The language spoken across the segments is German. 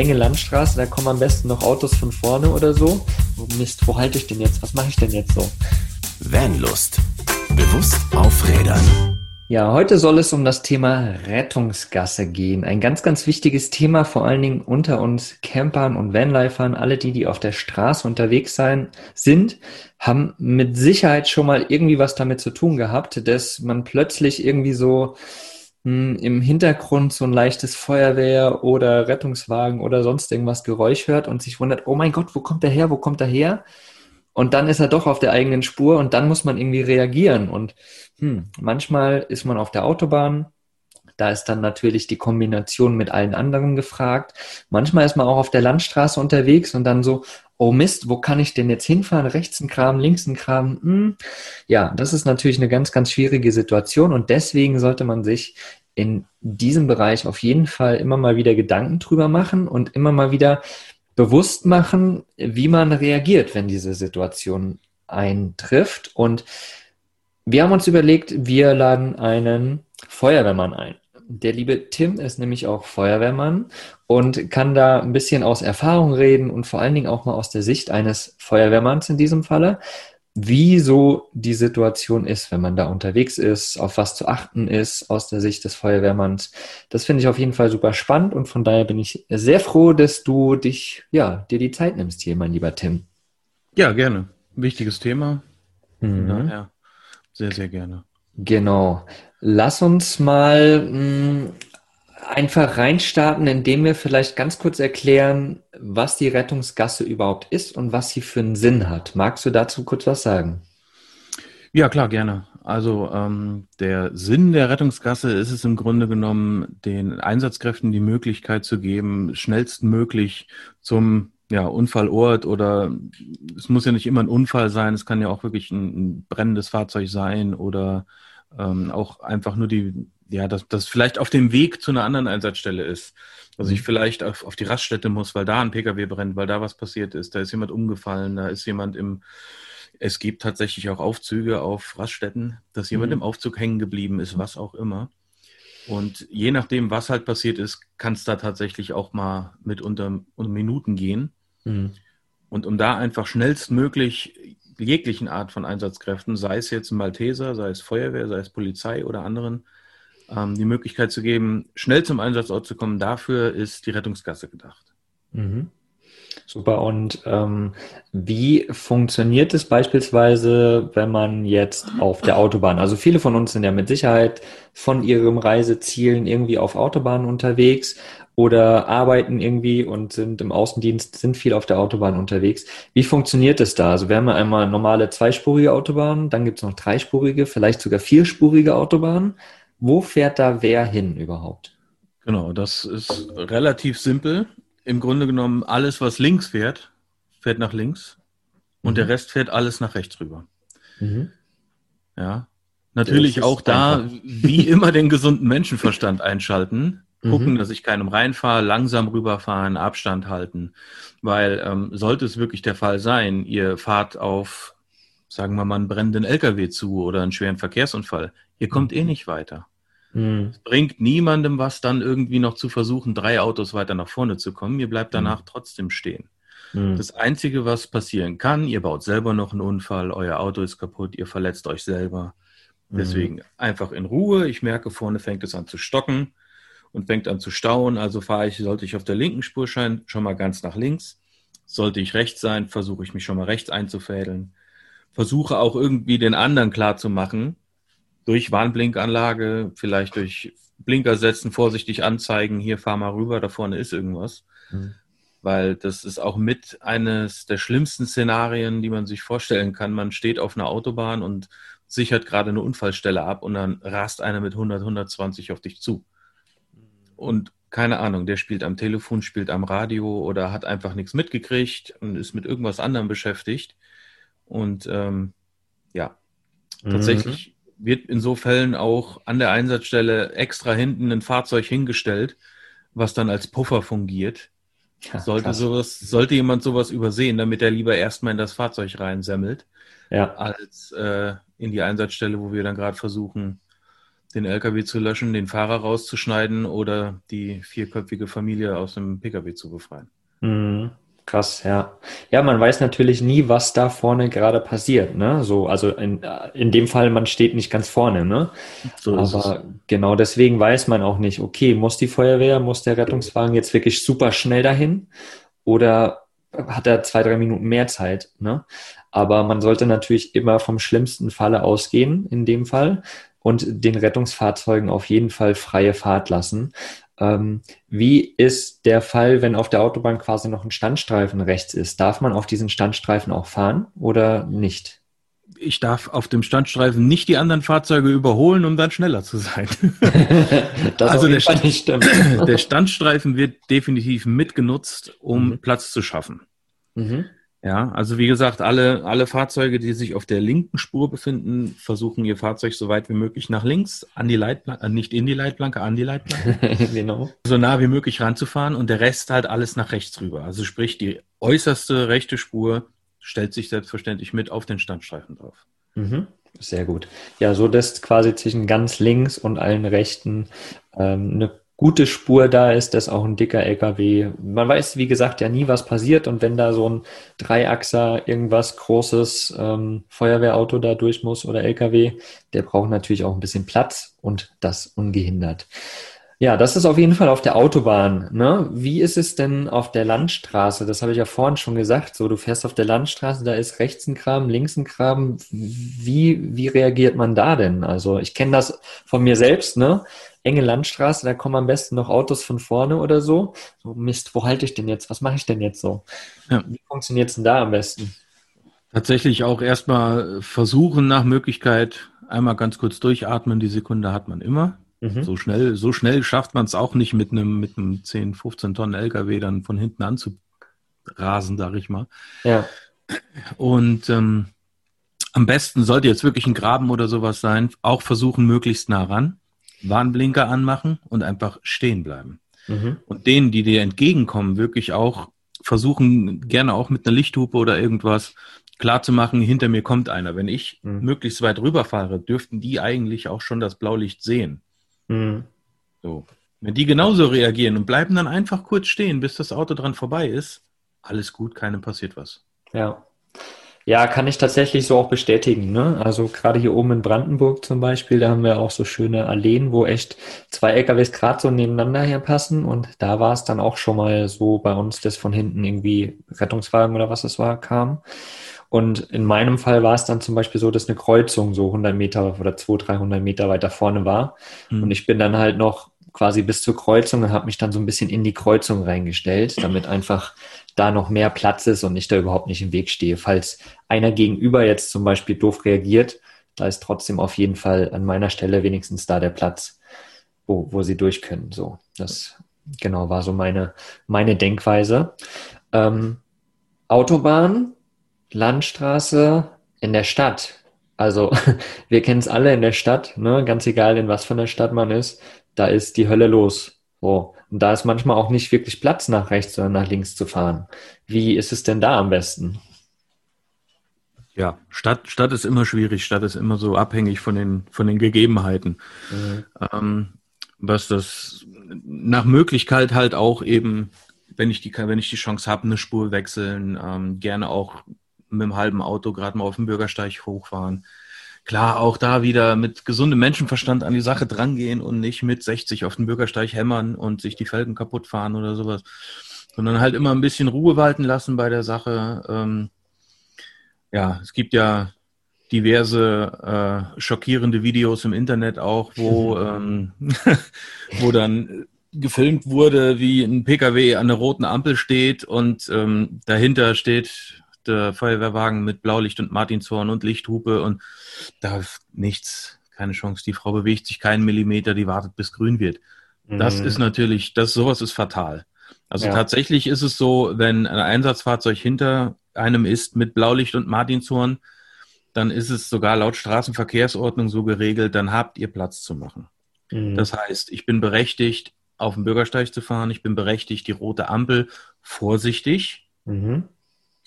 enge Landstraße, da kommen am besten noch Autos von vorne oder so. Oh Mist, wo halte ich denn jetzt? Was mache ich denn jetzt so? Vanlust. Bewusst aufrädern. Ja, heute soll es um das Thema Rettungsgasse gehen. Ein ganz, ganz wichtiges Thema, vor allen Dingen unter uns Campern und Vanlifern. Alle die, die auf der Straße unterwegs sein, sind, haben mit Sicherheit schon mal irgendwie was damit zu tun gehabt, dass man plötzlich irgendwie so im Hintergrund so ein leichtes Feuerwehr oder Rettungswagen oder sonst irgendwas Geräusch hört und sich wundert, oh mein Gott, wo kommt der her, wo kommt der her? Und dann ist er doch auf der eigenen Spur und dann muss man irgendwie reagieren. Und hm, manchmal ist man auf der Autobahn, da ist dann natürlich die Kombination mit allen anderen gefragt. Manchmal ist man auch auf der Landstraße unterwegs und dann so, oh Mist, wo kann ich denn jetzt hinfahren? Rechts ein Kram, links ein Kram. Hm. Ja, das ist natürlich eine ganz, ganz schwierige Situation und deswegen sollte man sich in diesem Bereich auf jeden Fall immer mal wieder Gedanken drüber machen und immer mal wieder bewusst machen, wie man reagiert, wenn diese Situation eintrifft. Und wir haben uns überlegt, wir laden einen Feuerwehrmann ein. Der liebe Tim ist nämlich auch Feuerwehrmann und kann da ein bisschen aus Erfahrung reden und vor allen Dingen auch mal aus der Sicht eines Feuerwehrmanns in diesem Falle, wie so die Situation ist, wenn man da unterwegs ist, auf was zu achten ist aus der Sicht des Feuerwehrmanns. Das finde ich auf jeden Fall super spannend und von daher bin ich sehr froh, dass du dich, ja, dir die Zeit nimmst hier, mein lieber Tim. Ja, gerne. Wichtiges Thema. Mhm. Daher sehr, sehr gerne. Genau. Lass uns mal mh, mm, einfach reinstarten, indem wir vielleicht ganz kurz erklären, was die Rettungsgasse überhaupt ist und was sie für einen Sinn hat. Magst du dazu kurz was sagen? Ja, klar, gerne. Also ähm, der Sinn der Rettungsgasse ist es im Grunde genommen, den Einsatzkräften die Möglichkeit zu geben, schnellstmöglich zum ja, Unfallort oder es muss ja nicht immer ein Unfall sein, es kann ja auch wirklich ein, ein brennendes Fahrzeug sein oder ähm, auch einfach nur die, ja, dass das vielleicht auf dem Weg zu einer anderen Einsatzstelle ist. Also ich mhm. vielleicht auf, auf die Raststätte muss, weil da ein Pkw brennt, weil da was passiert ist, da ist jemand umgefallen, da ist jemand im, es gibt tatsächlich auch Aufzüge auf Raststätten, dass jemand mhm. im Aufzug hängen geblieben ist, was auch immer. Und je nachdem, was halt passiert ist, kann es da tatsächlich auch mal mit unter, unter Minuten gehen. Mhm. Und um da einfach schnellstmöglich jeglichen Art von Einsatzkräften, sei es jetzt Malteser, sei es Feuerwehr, sei es Polizei oder anderen, ähm, die Möglichkeit zu geben, schnell zum Einsatzort zu kommen. Dafür ist die Rettungsgasse gedacht. Mhm. Super. Und ähm, wie funktioniert es beispielsweise, wenn man jetzt auf der Autobahn, also viele von uns sind ja mit Sicherheit von ihrem Reisezielen irgendwie auf Autobahnen unterwegs oder arbeiten irgendwie und sind im Außendienst, sind viel auf der Autobahn unterwegs. Wie funktioniert es da? Also wir haben ja einmal normale zweispurige Autobahnen, dann gibt es noch dreispurige, vielleicht sogar vierspurige Autobahnen. Wo fährt da wer hin überhaupt? Genau, das ist relativ simpel. Im Grunde genommen, alles, was links fährt, fährt nach links und mhm. der Rest fährt alles nach rechts rüber. Mhm. Ja. Natürlich auch da, einfach. wie immer, den gesunden Menschenverstand einschalten gucken, mhm. dass ich keinem reinfahre, langsam rüberfahren, Abstand halten. Weil ähm, sollte es wirklich der Fall sein, ihr fahrt auf, sagen wir mal, einen brennenden LKW zu oder einen schweren Verkehrsunfall, ihr kommt eh mhm. nicht weiter. Mhm. Es bringt niemandem was, dann irgendwie noch zu versuchen, drei Autos weiter nach vorne zu kommen. Ihr bleibt danach mhm. trotzdem stehen. Mhm. Das Einzige, was passieren kann, ihr baut selber noch einen Unfall, euer Auto ist kaputt, ihr verletzt euch selber. Mhm. Deswegen einfach in Ruhe. Ich merke, vorne fängt es an zu stocken und fängt an zu stauen. Also fahre ich, sollte ich auf der linken Spur sein, schon mal ganz nach links. Sollte ich rechts sein, versuche ich mich schon mal rechts einzufädeln. Versuche auch irgendwie den anderen klar zu machen, durch Warnblinkanlage, vielleicht durch Blinker setzen, vorsichtig anzeigen, hier fahr mal rüber, da vorne ist irgendwas. Mhm. Weil das ist auch mit eines der schlimmsten Szenarien, die man sich vorstellen kann. Man steht auf einer Autobahn und sichert gerade eine Unfallstelle ab und dann rast einer mit 100, 120 auf dich zu und keine Ahnung, der spielt am Telefon, spielt am Radio oder hat einfach nichts mitgekriegt und ist mit irgendwas anderem beschäftigt. Und ähm, ja, mhm. tatsächlich wird in so Fällen auch an der Einsatzstelle extra hinten ein Fahrzeug hingestellt, was dann als Puffer fungiert. Ja, sollte, sowas, sollte jemand sowas übersehen, damit er lieber erstmal in das Fahrzeug reinsemmelt, ja. als äh, in die Einsatzstelle, wo wir dann gerade versuchen, den LKW zu löschen, den Fahrer rauszuschneiden oder die vierköpfige Familie aus dem Pkw zu befreien. Mhm. Krass, ja. Ja, man weiß natürlich nie, was da vorne gerade passiert, ne? So, also in, in dem Fall, man steht nicht ganz vorne, ne? So Aber genau deswegen weiß man auch nicht, okay, muss die Feuerwehr, muss der Rettungswagen jetzt wirklich super schnell dahin? Oder hat er zwei, drei Minuten mehr Zeit, ne? Aber man sollte natürlich immer vom schlimmsten Falle ausgehen, in dem Fall, und den Rettungsfahrzeugen auf jeden Fall freie Fahrt lassen. Ähm, wie ist der Fall, wenn auf der Autobahn quasi noch ein Standstreifen rechts ist? Darf man auf diesen Standstreifen auch fahren oder nicht? Ich darf auf dem Standstreifen nicht die anderen Fahrzeuge überholen, um dann schneller zu sein. also der, Stand, der, Standstreifen wird definitiv mitgenutzt, um mhm. Platz zu schaffen. Mhm. Ja, also wie gesagt, alle, alle Fahrzeuge, die sich auf der linken Spur befinden, versuchen ihr Fahrzeug so weit wie möglich nach links, an die Leitplanke, äh, nicht in die Leitplanke, an die Leitplanke. genau. So nah wie möglich ranzufahren und der Rest halt alles nach rechts rüber. Also sprich, die äußerste rechte Spur stellt sich selbstverständlich mit auf den Standstreifen drauf. Mhm. Sehr gut. Ja, so dass quasi zwischen ganz links und allen rechten ähm, eine gute Spur da ist, dass auch ein dicker LKW, man weiß, wie gesagt, ja nie, was passiert und wenn da so ein Dreiachser, irgendwas großes ähm, Feuerwehrauto da durch muss oder LKW, der braucht natürlich auch ein bisschen Platz und das ungehindert. Ja, das ist auf jeden Fall auf der Autobahn. Ne? Wie ist es denn auf der Landstraße? Das habe ich ja vorhin schon gesagt. So, du fährst auf der Landstraße, da ist rechts ein Graben, links ein Graben. Wie, wie reagiert man da denn? Also ich kenne das von mir selbst, ne? enge Landstraße, da kommen am besten noch Autos von vorne oder so. So, Mist, wo halte ich denn jetzt? Was mache ich denn jetzt so? Ja. Wie funktioniert es denn da am besten? Tatsächlich auch erstmal versuchen nach Möglichkeit einmal ganz kurz durchatmen. Die Sekunde hat man immer. Mhm. So schnell, so schnell schafft man es auch nicht mit einem, mit einem 10, 15 Tonnen LKW dann von hinten anzurasen, sag ich mal. Ja. Und ähm, am besten sollte jetzt wirklich ein Graben oder sowas sein, auch versuchen, möglichst nah ran. Warnblinker anmachen und einfach stehen bleiben. Mhm. Und denen, die dir entgegenkommen, wirklich auch versuchen, gerne auch mit einer Lichthupe oder irgendwas klar zu machen, hinter mir kommt einer. Wenn ich mhm. möglichst weit rüberfahre, dürften die eigentlich auch schon das Blaulicht sehen. Mhm. So. Wenn die genauso reagieren und bleiben dann einfach kurz stehen, bis das Auto dran vorbei ist, alles gut, keinem passiert was. Ja. Ja, kann ich tatsächlich so auch bestätigen. Ne? Also gerade hier oben in Brandenburg zum Beispiel, da haben wir auch so schöne Alleen, wo echt zwei LKWs gerade so nebeneinander herpassen. Und da war es dann auch schon mal so bei uns, dass von hinten irgendwie Rettungswagen oder was es war, kam. Und in meinem Fall war es dann zum Beispiel so, dass eine Kreuzung so 100 Meter oder 200, 300 Meter weiter vorne war. Mhm. Und ich bin dann halt noch quasi bis zur Kreuzung und habe mich dann so ein bisschen in die Kreuzung reingestellt, damit einfach da noch mehr Platz ist und ich da überhaupt nicht im Weg stehe. Falls einer gegenüber jetzt zum Beispiel doof reagiert, da ist trotzdem auf jeden Fall an meiner Stelle wenigstens da der Platz, wo, wo sie durch können. So, das genau war so meine, meine Denkweise. Ähm, Autobahn, Landstraße in der Stadt. Also wir kennen es alle in der Stadt, ne? ganz egal in was von der Stadt man ist, da ist die Hölle los. So. Und da ist manchmal auch nicht wirklich Platz nach rechts oder nach links zu fahren. Wie ist es denn da am besten? Ja, Stadt, Stadt ist immer schwierig. Stadt ist immer so abhängig von den, von den Gegebenheiten. Mhm. Ähm, was das nach Möglichkeit halt auch eben, wenn ich die, wenn ich die Chance habe, eine Spur wechseln, ähm, gerne auch mit dem halben Auto gerade mal auf dem Bürgersteig hochfahren klar, auch da wieder mit gesundem Menschenverstand an die Sache drangehen und nicht mit 60 auf den Bürgersteig hämmern und sich die Felgen kaputt fahren oder sowas, sondern halt immer ein bisschen Ruhe walten lassen bei der Sache. Ähm, ja, es gibt ja diverse äh, schockierende Videos im Internet auch, wo, ähm, wo dann gefilmt wurde, wie ein Pkw an der roten Ampel steht und ähm, dahinter steht der Feuerwehrwagen mit Blaulicht und Martinshorn und Lichthupe und da nichts, keine Chance. Die Frau bewegt sich keinen Millimeter, die wartet, bis grün wird. Das mhm. ist natürlich, das sowas ist fatal. Also ja. tatsächlich ist es so, wenn ein Einsatzfahrzeug hinter einem ist mit Blaulicht und Martinshorn, dann ist es sogar laut Straßenverkehrsordnung so geregelt, dann habt ihr Platz zu machen. Mhm. Das heißt, ich bin berechtigt, auf dem Bürgersteig zu fahren, ich bin berechtigt, die rote Ampel vorsichtig mhm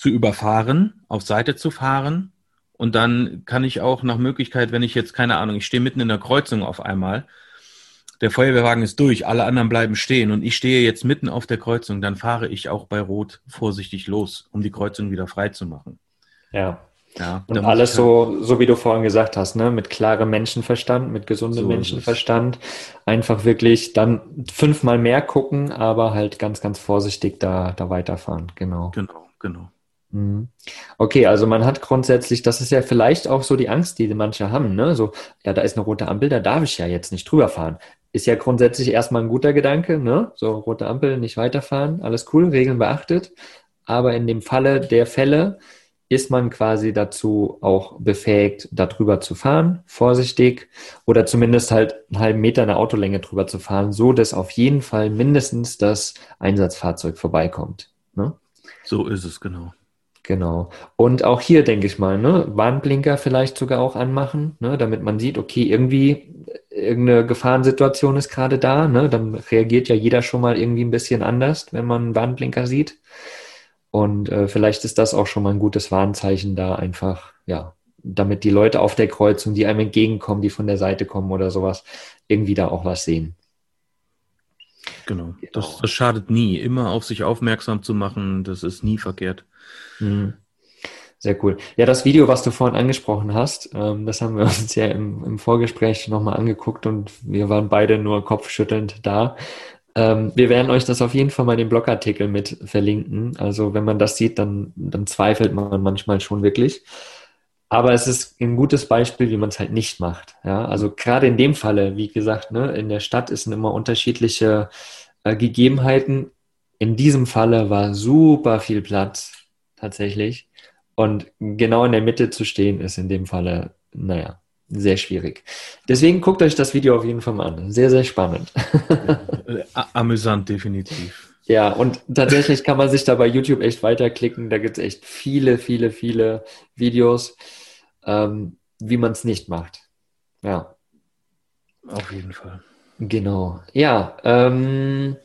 zu überfahren, auf Seite zu fahren Und dann kann ich auch nach Möglichkeit, wenn ich jetzt keine Ahnung, ich stehe mitten in der Kreuzung auf einmal, der Feuerwehrwagen ist durch, alle anderen bleiben stehen und ich stehe jetzt mitten auf der Kreuzung, dann fahre ich auch bei Rot vorsichtig los, um die Kreuzung wieder frei zu machen. Ja. Ja, und alles halt so, so wie du vorhin gesagt hast, ne, mit klarem Menschenverstand, mit gesundem so Menschenverstand, einfach wirklich dann fünfmal mehr gucken, aber halt ganz, ganz vorsichtig da, da weiterfahren. Genau. Genau, genau. Mhm. Okay, also man hat grundsätzlich, das ist ja vielleicht auch so die Angst, die manche haben, ne? So, ja, da ist eine rote Ampel, da darf ich ja jetzt nicht drüber fahren. Ist ja grundsätzlich erstmal ein guter Gedanke, ne? So, rote Ampel, nicht weiterfahren, alles cool, Regeln beachtet. Aber in dem Falle der Fälle, ist man quasi dazu auch befähigt, darüber zu fahren, vorsichtig oder zumindest halt einen halben Meter eine Autolänge drüber zu fahren, so dass auf jeden Fall mindestens das Einsatzfahrzeug vorbeikommt. Ne? So ist es, genau. Genau. Und auch hier denke ich mal, ne, Warnblinker vielleicht sogar auch anmachen, ne, damit man sieht, okay, irgendwie irgendeine Gefahrensituation ist gerade da, ne, dann reagiert ja jeder schon mal irgendwie ein bisschen anders, wenn man einen Warnblinker sieht. Und äh, vielleicht ist das auch schon mal ein gutes Warnzeichen da einfach, ja, damit die Leute auf der Kreuzung, die einem entgegenkommen, die von der Seite kommen oder sowas, irgendwie da auch was sehen. Genau. genau. Das, das schadet nie. Immer auf sich aufmerksam zu machen, das ist nie verkehrt. Mhm. Sehr cool. Ja, das Video, was du vorhin angesprochen hast, ähm, das haben wir uns ja im, im Vorgespräch nochmal angeguckt und wir waren beide nur kopfschüttelnd da. Ähm, wir werden euch das auf jeden Fall mal den Blogartikel mit verlinken. Also wenn man das sieht, dann, dann zweifelt man manchmal schon wirklich. Aber es ist ein gutes Beispiel, wie man es halt nicht macht. Ja, also gerade in dem Falle, wie gesagt, ne, in der Stadt ist immer unterschiedliche äh, Gegebenheiten. In diesem Falle war super viel Platz tatsächlich. Und genau in der Mitte zu stehen, ist in dem Falle, naja, sehr schwierig. Deswegen guckt euch das Video auf jeden Fall mal an. Sehr, sehr spannend. Amüsant, definitiv. Ja, und tatsächlich kann man sich da bei YouTube echt weiterklicken. Da gibt es echt viele, viele, viele Videos, ähm, wie man es nicht macht. Ja. Auf jeden Fall. Genau. Ja, ähm,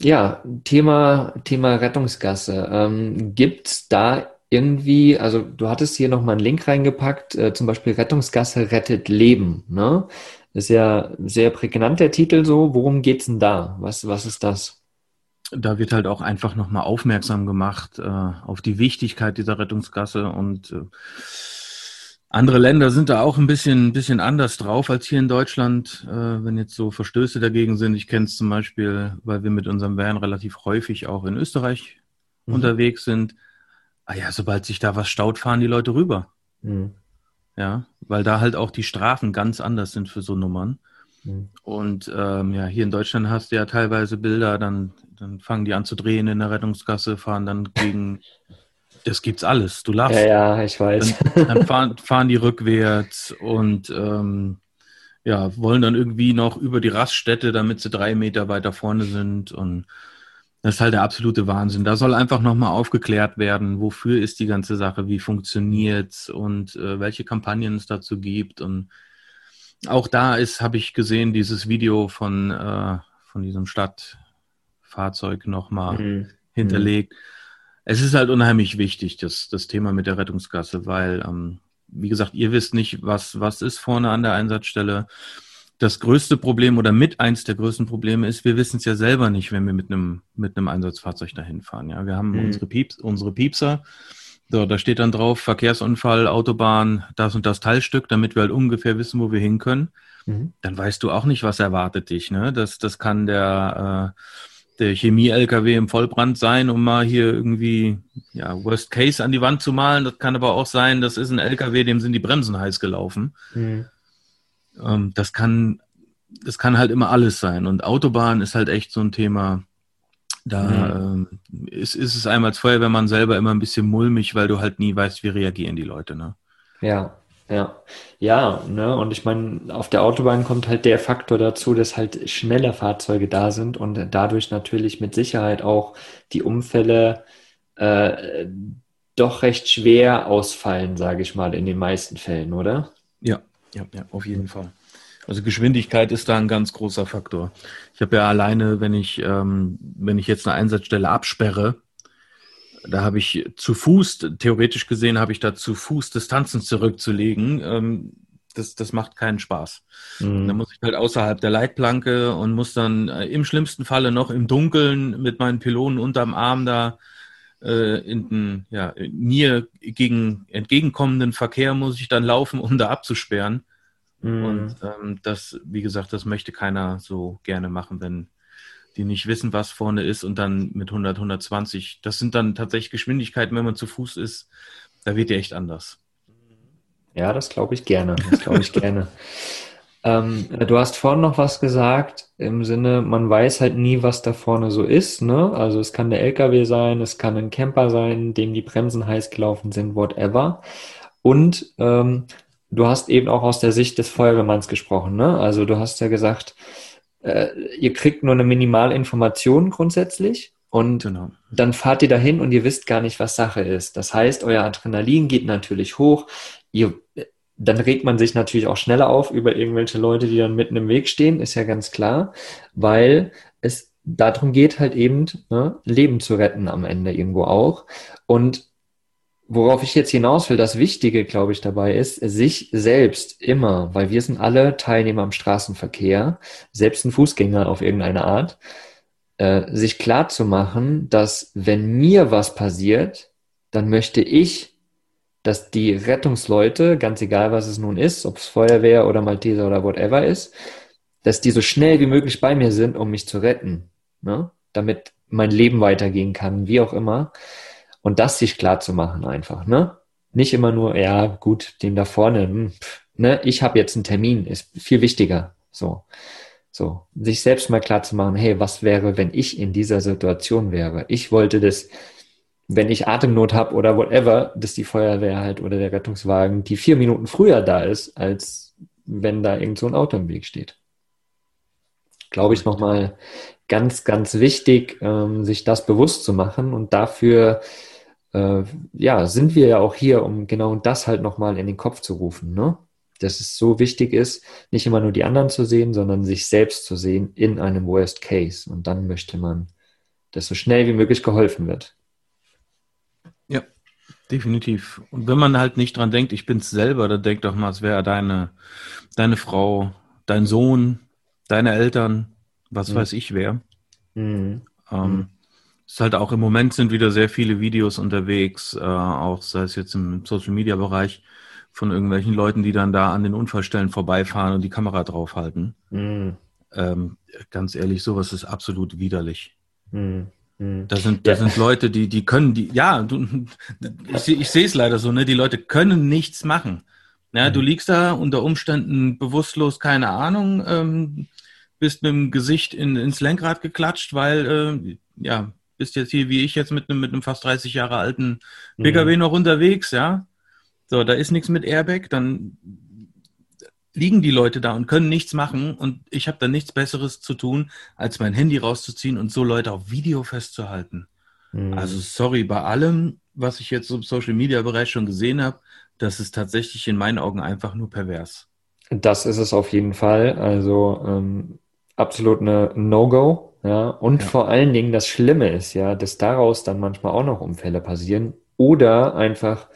ja, Thema, Thema Rettungsgasse. Ähm, Gibt da irgendwie, also du hattest hier nochmal einen Link reingepackt, äh, zum Beispiel Rettungsgasse rettet Leben, ne? ist ja sehr prägnant der Titel so. Worum geht's denn da? Was, was ist das? Da wird halt auch einfach nochmal aufmerksam gemacht äh, auf die Wichtigkeit dieser Rettungsgasse und äh, andere Länder sind da auch ein bisschen, ein bisschen anders drauf als hier in Deutschland, äh, wenn jetzt so Verstöße dagegen sind. Ich kenne es zum Beispiel, weil wir mit unserem Van relativ häufig auch in Österreich mhm. unterwegs sind ah ja, sobald sich da was staut, fahren die Leute rüber. Mhm. Ja, weil da halt auch die Strafen ganz anders sind für so Nummern. Mhm. Und ähm, ja, hier in Deutschland hast du ja teilweise Bilder, dann, dann fangen die an zu drehen in der Rettungsgasse, fahren dann gegen, das gibt's alles, du lachst. Ja, ja, ich weiß. Dann, dann fahren, fahren die rückwärts und ähm, ja, wollen dann irgendwie noch über die Raststätte, damit sie drei Meter weiter vorne sind und das ist halt der absolute Wahnsinn. Da soll einfach nochmal aufgeklärt werden, wofür ist die ganze Sache, wie funktioniert und äh, welche Kampagnen es dazu gibt. Und auch da ist, habe ich gesehen, dieses Video von, äh, von diesem Stadtfahrzeug nochmal mhm. hinterlegt. Es ist halt unheimlich wichtig, das, das Thema mit der Rettungsgasse, weil, ähm, wie gesagt, ihr wisst nicht, was, was ist vorne an der Einsatzstelle das größte Problem oder mit eins der größten Probleme ist, wir wissen es ja selber nicht, wenn wir mit einem, mit einem Einsatzfahrzeug dahin fahren. Ja, wir haben mhm. unsere, Pieps, unsere Piepser. So, da steht dann drauf, Verkehrsunfall, Autobahn, das und das Teilstück, damit wir halt ungefähr wissen, wo wir hin können. Mhm. Dann weißt du auch nicht, was erwartet dich. Ne? Das, das kann der, äh, der Chemie-LKW im Vollbrand sein, um mal hier irgendwie, ja, Worst Case an die Wand zu malen. Das kann aber auch sein, das ist ein LKW, dem sind die Bremsen heiß gelaufen. Mhm. Ähm, das kann, das kann halt immer alles sein. Und Autobahn ist halt echt so ein Thema. Da mhm. ähm, ist, ist es einmal als Feuerwehrmann selber immer ein bisschen mulmig, weil du halt nie weißt, wie reagieren die Leute. Ne? Ja, ja, ja, ne, und ich meine, auf der Autobahn kommt halt der Faktor dazu, dass halt schnelle Fahrzeuge da sind und dadurch natürlich mit Sicherheit auch die Unfälle äh, doch recht schwer ausfallen, sage ich mal, in den meisten Fällen, oder? Ja, ja, ja, auf jeden Fall. Also Geschwindigkeit ist da ein ganz großer Faktor. Ich habe ja alleine, wenn ich, ähm, wenn ich jetzt eine Einsatzstelle absperre, da habe ich zu Fuß, theoretisch gesehen, habe ich da zu Fuß Distanzen zurückzulegen. Ähm, das, das macht keinen Spaß. Mhm. Da muss ich halt außerhalb der Leitplanke und muss dann äh, im schlimmsten Falle noch im Dunkeln mit meinen Pylonen unterm Arm da äh, in den, ja, mir gegen entgegenkommenden Verkehr muss ich dann laufen, um da abzusperren. Mhm. Und ähm, das, wie gesagt, das möchte keiner so gerne machen, wenn die nicht wissen, was vorne ist und dann mit 100, 120, das sind dann tatsächlich Geschwindigkeiten, wenn man zu Fuß ist, da wird ja echt anders. Ja, das glaube ich gerne. Das glaube ich gerne. Ähm, du hast vorhin noch was gesagt im Sinne, man weiß halt nie, was da vorne so ist. Ne? Also es kann der LKW sein, es kann ein Camper sein, dem die Bremsen heiß gelaufen sind, whatever. Und ähm, du hast eben auch aus der Sicht des Feuerwehrmanns gesprochen. Ne? Also du hast ja gesagt, äh, ihr kriegt nur eine Minimalinformation grundsätzlich und genau. dann fahrt ihr dahin und ihr wisst gar nicht, was Sache ist. Das heißt, euer Adrenalin geht natürlich hoch. Ihr, dann regt man sich natürlich auch schneller auf über irgendwelche Leute, die dann mitten im Weg stehen, ist ja ganz klar, weil es darum geht halt eben, ne, Leben zu retten am Ende irgendwo auch. Und worauf ich jetzt hinaus will, das Wichtige, glaube ich, dabei ist, sich selbst immer, weil wir sind alle Teilnehmer am Straßenverkehr, selbst ein Fußgänger auf irgendeine Art, äh, sich klar zu machen, dass wenn mir was passiert, dann möchte ich dass die Rettungsleute, ganz egal was es nun ist, ob es Feuerwehr oder Malteser oder whatever ist, dass die so schnell wie möglich bei mir sind, um mich zu retten, ne? damit mein Leben weitergehen kann, wie auch immer. Und das sich klar zu machen einfach, ne? Nicht immer nur, ja, gut, dem da vorne, hm, pff, ne? Ich habe jetzt einen Termin, ist viel wichtiger. So. So. Sich selbst mal klar zu machen, hey, was wäre, wenn ich in dieser Situation wäre? Ich wollte das wenn ich Atemnot habe oder whatever, dass die Feuerwehr halt oder der Rettungswagen die vier Minuten früher da ist, als wenn da irgend so ein Auto im Weg steht. Glaube ich nochmal ganz, ganz wichtig, ähm, sich das bewusst zu machen und dafür äh, ja, sind wir ja auch hier, um genau das halt nochmal in den Kopf zu rufen, ne? Dass es so wichtig ist, nicht immer nur die anderen zu sehen, sondern sich selbst zu sehen in einem Worst Case. Und dann möchte man, dass so schnell wie möglich geholfen wird. Ja, definitiv. Und wenn man halt nicht dran denkt, ich bin's selber, dann denk doch mal, es wäre deine, deine Frau, dein Sohn, deine Eltern, was mhm. weiß ich wer. Mhm. Ähm, mhm. Ist halt auch im Moment sind wieder sehr viele Videos unterwegs, äh, auch sei es jetzt im Social Media Bereich von irgendwelchen Leuten, die dann da an den Unfallstellen vorbeifahren und die Kamera draufhalten. Mhm. Ähm, ganz ehrlich, sowas ist absolut widerlich. Mhm. Hm. Das sind, das ja. sind Leute, die, die können, die, ja, du, ich, ich sehe es leider so, ne, die Leute können nichts machen. Ja, mhm. du liegst da unter Umständen bewusstlos, keine Ahnung, ähm, bist mit dem Gesicht in, ins Lenkrad geklatscht, weil, äh, ja, bist jetzt hier wie ich jetzt mit einem, mit einem fast 30 Jahre alten PKW mhm. noch unterwegs, ja. So, da ist nichts mit Airbag, dann liegen die Leute da und können nichts machen und ich habe dann nichts Besseres zu tun, als mein Handy rauszuziehen und so Leute auf Video festzuhalten. Mhm. Also sorry, bei allem, was ich jetzt im Social-Media-Bereich schon gesehen habe, das ist tatsächlich in meinen Augen einfach nur pervers. Das ist es auf jeden Fall. Also ähm, absolut eine No-Go. Ja, und ja. vor allen Dingen das Schlimme ist ja, dass daraus dann manchmal auch noch Unfälle passieren oder einfach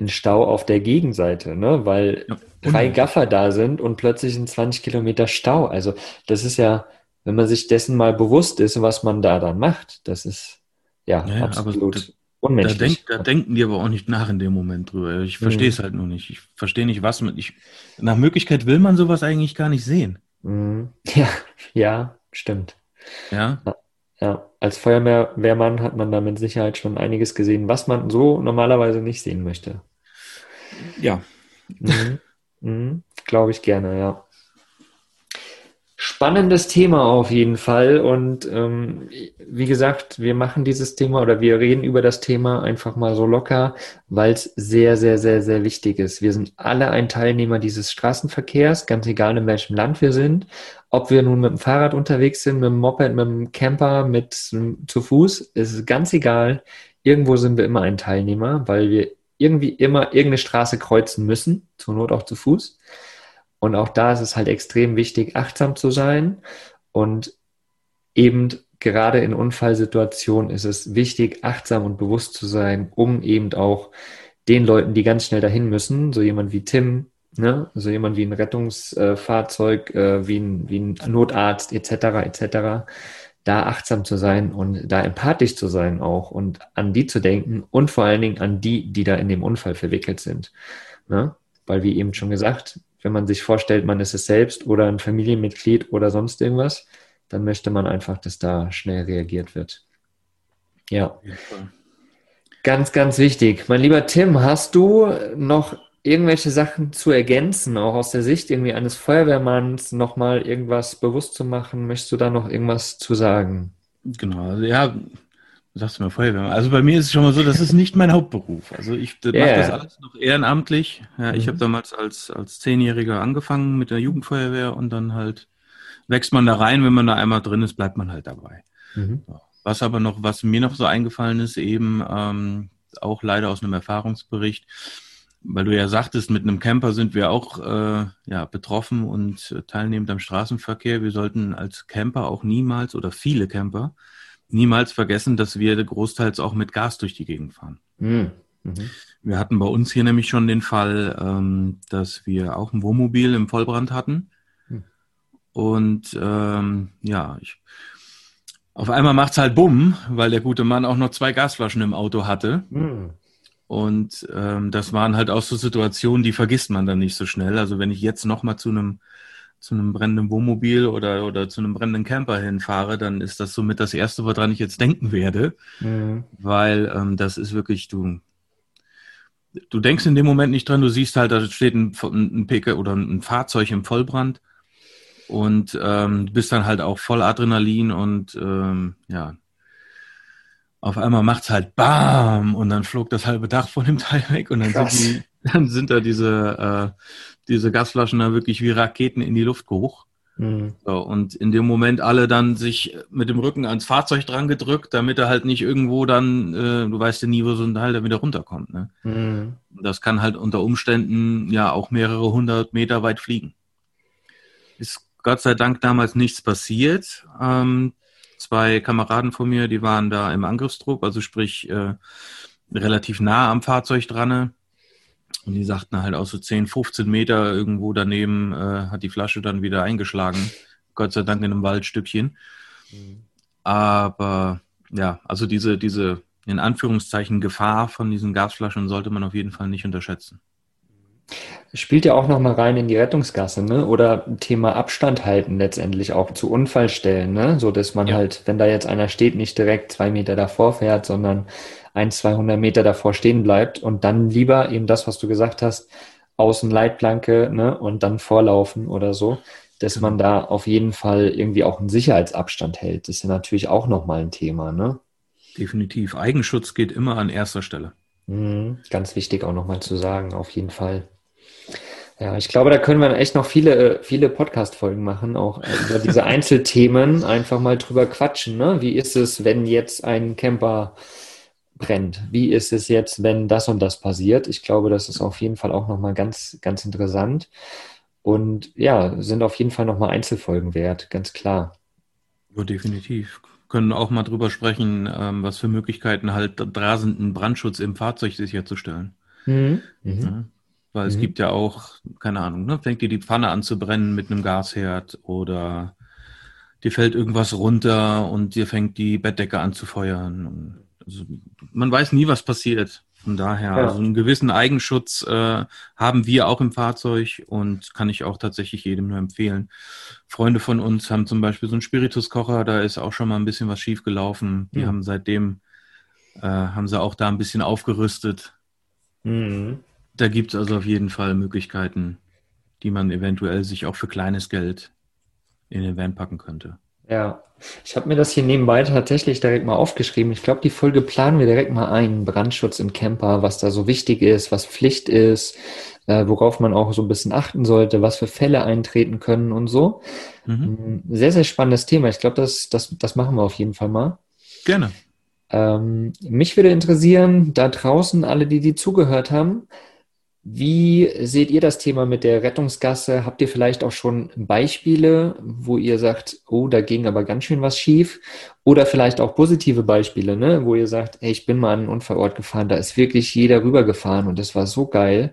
ein Stau auf der Gegenseite, ne? weil ja, drei Gaffer da sind und plötzlich sind 20 Kilometer Stau. Also das ist ja, wenn man sich dessen mal bewusst ist, was man da dann macht, das ist ja, ja absolut da, unmenschlich. Da, denk, da, denken die aber auch nicht nach in dem Moment drüber. Ich verstehe es mhm. halt nur nicht. Ich verstehe nicht, was man. Ich, nach Möglichkeit will man sowas eigentlich gar nicht sehen. Mhm. Ja, ja, stimmt. Ja. ja. Ja, als Feuerwehrmann hat man da mit Sicherheit schon einiges gesehen, was man so normalerweise nicht sehen möchte. Ja. Mhm. Mhm. Glaube ich gerne, ja. Spannendes Thema auf jeden Fall. Und ähm, wie gesagt, wir machen dieses Thema oder wir reden über das Thema einfach mal so locker, weil es sehr, sehr, sehr, sehr wichtig ist. Wir sind alle ein Teilnehmer dieses Straßenverkehrs, ganz egal in welchem Land wir sind. Ob wir nun mit dem Fahrrad unterwegs sind, mit dem Moped, mit dem Camper, mit zu Fuß, ist ganz egal. Irgendwo sind wir immer ein Teilnehmer, weil wir irgendwie immer irgendeine Straße kreuzen müssen, zur Not auch zu Fuß. Und auch da ist es halt extrem wichtig, achtsam zu sein und eben gerade in Unfallsituationen ist es wichtig, achtsam und bewusst zu sein, um eben auch den Leuten, die ganz schnell dahin müssen, so jemand wie Tim, ne, so jemand wie ein Rettungsfahrzeug, äh, wie, ein, wie ein Notarzt etc. etc., da achtsam zu sein und da empathisch zu sein auch und an die zu denken und vor allen Dingen an die, die da in dem Unfall verwickelt sind. Ne? Weil wie eben schon gesagt, wenn man sich vorstellt, man ist es selbst oder ein Familienmitglied oder sonst irgendwas, dann möchte man einfach, dass da schnell reagiert wird. Ja. Ganz, ganz wichtig. Mein lieber Tim, hast du noch irgendwelche Sachen zu ergänzen, auch aus der Sicht irgendwie eines Feuerwehrmanns, nochmal irgendwas bewusst zu machen? Möchtest du da noch irgendwas zu sagen? Genau, also ja, sagst du mal Feuerwehrmann. Also bei mir ist es schon mal so, das ist nicht mein Hauptberuf. Also ich yeah. mache das alles noch ehrenamtlich. Ja, mhm. Ich habe damals als, als Zehnjähriger angefangen mit der Jugendfeuerwehr und dann halt wächst man da rein, wenn man da einmal drin ist, bleibt man halt dabei. Mhm. Was aber noch, was mir noch so eingefallen ist, eben ähm, auch leider aus einem Erfahrungsbericht, weil du ja sagtest, mit einem Camper sind wir auch äh, ja, betroffen und teilnehmend am Straßenverkehr. Wir sollten als Camper auch niemals oder viele Camper niemals vergessen, dass wir großteils auch mit Gas durch die Gegend fahren. Mhm. Mhm. Wir hatten bei uns hier nämlich schon den Fall, ähm, dass wir auch ein Wohnmobil im Vollbrand hatten. Mhm. Und ähm, ja, ich, auf einmal macht's halt Bumm, weil der gute Mann auch noch zwei Gasflaschen im Auto hatte. Mhm. Und ähm, das waren halt auch so Situationen, die vergisst man dann nicht so schnell. Also wenn ich jetzt nochmal zu einem zu einem brennenden Wohnmobil oder, oder zu einem brennenden Camper hinfahre, dann ist das somit das Erste, woran ich jetzt denken werde. Mhm. Weil ähm, das ist wirklich, du, du denkst in dem Moment nicht dran, du siehst halt, da steht ein, ein PK oder ein Fahrzeug im Vollbrand und ähm, bist dann halt auch voll Adrenalin und ähm, ja, auf einmal macht's halt BAM und dann flog das halbe Dach von dem Teil weg und dann sind, die, dann sind da diese, äh, diese Gasflaschen da wirklich wie Raketen in die Luft hoch. Mhm. So, und in dem Moment alle dann sich mit dem Rücken ans Fahrzeug dran gedrückt, damit er halt nicht irgendwo dann, äh, du weißt ja nie, wo so ein Teil da wieder runterkommt. Ne? Mhm. Das kann halt unter Umständen ja auch mehrere hundert Meter weit fliegen. Ist Gott sei Dank damals nichts passiert. Ähm, zwei Kameraden von mir, die waren da im Angriffsdruck, also sprich äh, relativ nah am Fahrzeug dran. Und die sagten halt auch so 10, 15 Meter irgendwo daneben äh, hat die Flasche dann wieder eingeschlagen. Gott sei Dank in einem Waldstückchen. Mhm. Aber ja, also diese, diese in Anführungszeichen Gefahr von diesen Gasflaschen sollte man auf jeden Fall nicht unterschätzen. Spielt ja auch nochmal rein in die Rettungsgasse, ne? Oder Thema Abstand halten letztendlich auch zu Unfallstellen, ne? So dass man ja. halt, wenn da jetzt einer steht, nicht direkt zwei Meter davor fährt, sondern ein, 200 Meter davor stehen bleibt und dann lieber eben das, was du gesagt hast, außen Leitplanke, ne? Und dann vorlaufen oder so, dass man da auf jeden Fall irgendwie auch einen Sicherheitsabstand hält. Das ist ja natürlich auch nochmal ein Thema, ne? Definitiv. Eigenschutz geht immer an erster Stelle. Mhm, ganz wichtig auch nochmal zu sagen, auf jeden Fall. Ja, ich glaube, da können wir echt noch viele, viele Podcast-Folgen machen, auch über diese Einzelthemen einfach mal drüber quatschen. Ne? Wie ist es, wenn jetzt ein Camper brennt? Wie ist es jetzt, wenn das und das passiert? Ich glaube, das ist auf jeden Fall auch nochmal ganz, ganz interessant. Und ja, sind auf jeden Fall nochmal Einzelfolgen wert, ganz klar. Ja, definitiv. Können auch mal drüber sprechen, ähm, was für Möglichkeiten halt rasenden Brandschutz im Fahrzeug sicherzustellen. Mhm. Mhm. Ja. Weil es mhm. gibt ja auch, keine Ahnung, ne, fängt dir die Pfanne an zu brennen mit einem Gasherd oder dir fällt irgendwas runter und dir fängt die Bettdecke an zu feuern. Also, man weiß nie, was passiert. Von daher, ja. also einen gewissen Eigenschutz äh, haben wir auch im Fahrzeug und kann ich auch tatsächlich jedem nur empfehlen. Freunde von uns haben zum Beispiel so einen Spirituskocher, da ist auch schon mal ein bisschen was schief gelaufen. Die ja. haben seitdem, äh, haben sie auch da ein bisschen aufgerüstet. Mhm. Da gibt es also auf jeden Fall Möglichkeiten, die man eventuell sich auch für kleines Geld in den Van packen könnte. Ja, ich habe mir das hier nebenbei tatsächlich direkt mal aufgeschrieben. Ich glaube, die Folge planen wir direkt mal ein. Brandschutz im Camper, was da so wichtig ist, was Pflicht ist, äh, worauf man auch so ein bisschen achten sollte, was für Fälle eintreten können und so. Mhm. Mm, sehr, sehr spannendes Thema. Ich glaube, das, das, das machen wir auf jeden Fall mal. Gerne. Ähm, mich würde interessieren, da draußen, alle, die die zugehört haben, Wie seht ihr das Thema mit der Rettungsgasse? Habt ihr vielleicht auch schon Beispiele, wo ihr sagt, oh, da ging aber ganz schön was schief? Oder vielleicht auch positive Beispiele, ne? wo ihr sagt, hey, ich bin mal an einen Unfallort gefahren, da ist wirklich jeder rübergefahren und das war so geil.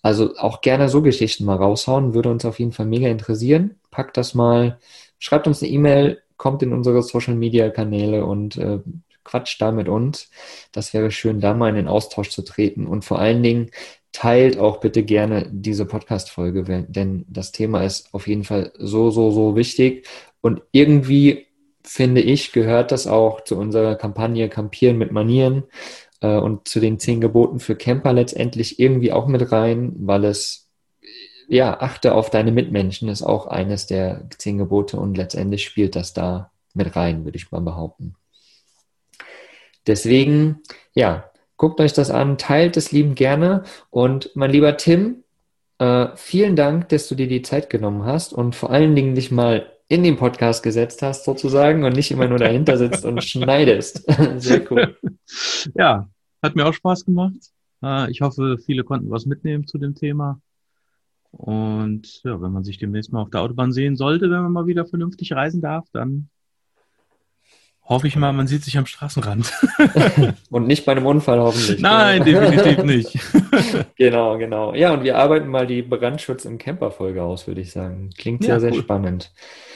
Also auch gerne so Geschichten mal raushauen, würde uns auf jeden Fall mega interessieren. Packt das mal, schreibt uns eine E-Mail, kommt in unsere Social Media Kanäle und äh, quatscht da mit uns. Das wäre schön, da mal in den Austausch zu treten. Und vor allen Dingen teilt auch bitte gerne diese Podcast-Folge, denn das Thema ist auf jeden Fall so, so, so wichtig. Und irgendwie, finde ich, gehört das auch zu unserer Kampagne Campieren mit Manieren äh, und zu den zehn Geboten für Camper letztendlich irgendwie auch mit rein, weil es, ja, achte auf deine Mitmenschen ist auch eines der zehn Gebote und letztendlich spielt das da mit rein, würde ich mal behaupten. Deswegen, ja, guckt euch das an, teilt es lieben gerne. Und mein lieber Tim, äh, vielen Dank, dass du dir die Zeit genommen hast und vor allen Dingen dich mal in den Podcast gesetzt hast, sozusagen, und nicht immer nur dahinter sitzt und schneidest. Sehr cool. Ja, hat mir auch Spaß gemacht. Äh, ich hoffe, viele konnten was mitnehmen zu dem Thema. Und ja, wenn man sich demnächst mal auf der Autobahn sehen sollte, wenn man mal wieder vernünftig reisen darf, dann Hoffe ich mal, man sieht sich am Straßenrand. und nicht bei einem Unfall hoffentlich. Nein, definitiv nicht. genau, genau. Ja, und wir arbeiten mal die Brandschutz im Camper-Folge aus, würde ich sagen. Klingt sehr, ja, sehr spannend.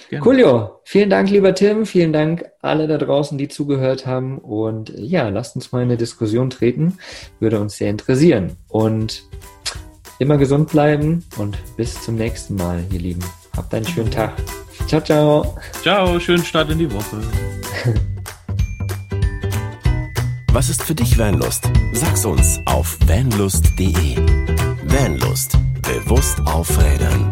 Gerne. Coolio. Vielen Dank, lieber Tim. Vielen Dank alle da draußen, die zugehört haben. Und ja, lasst uns mal in eine Diskussion treten. Würde uns sehr interessieren. Und immer gesund bleiben und bis zum nächsten Mal, ihr Lieben. Habt einen schönen Tag. Ciao, ciao. Ciao, schönen Start in die Woche. Was ist für dich Vanlust? Sag's uns auf vanlust.de. Vanlust. Bewusst aufrädern.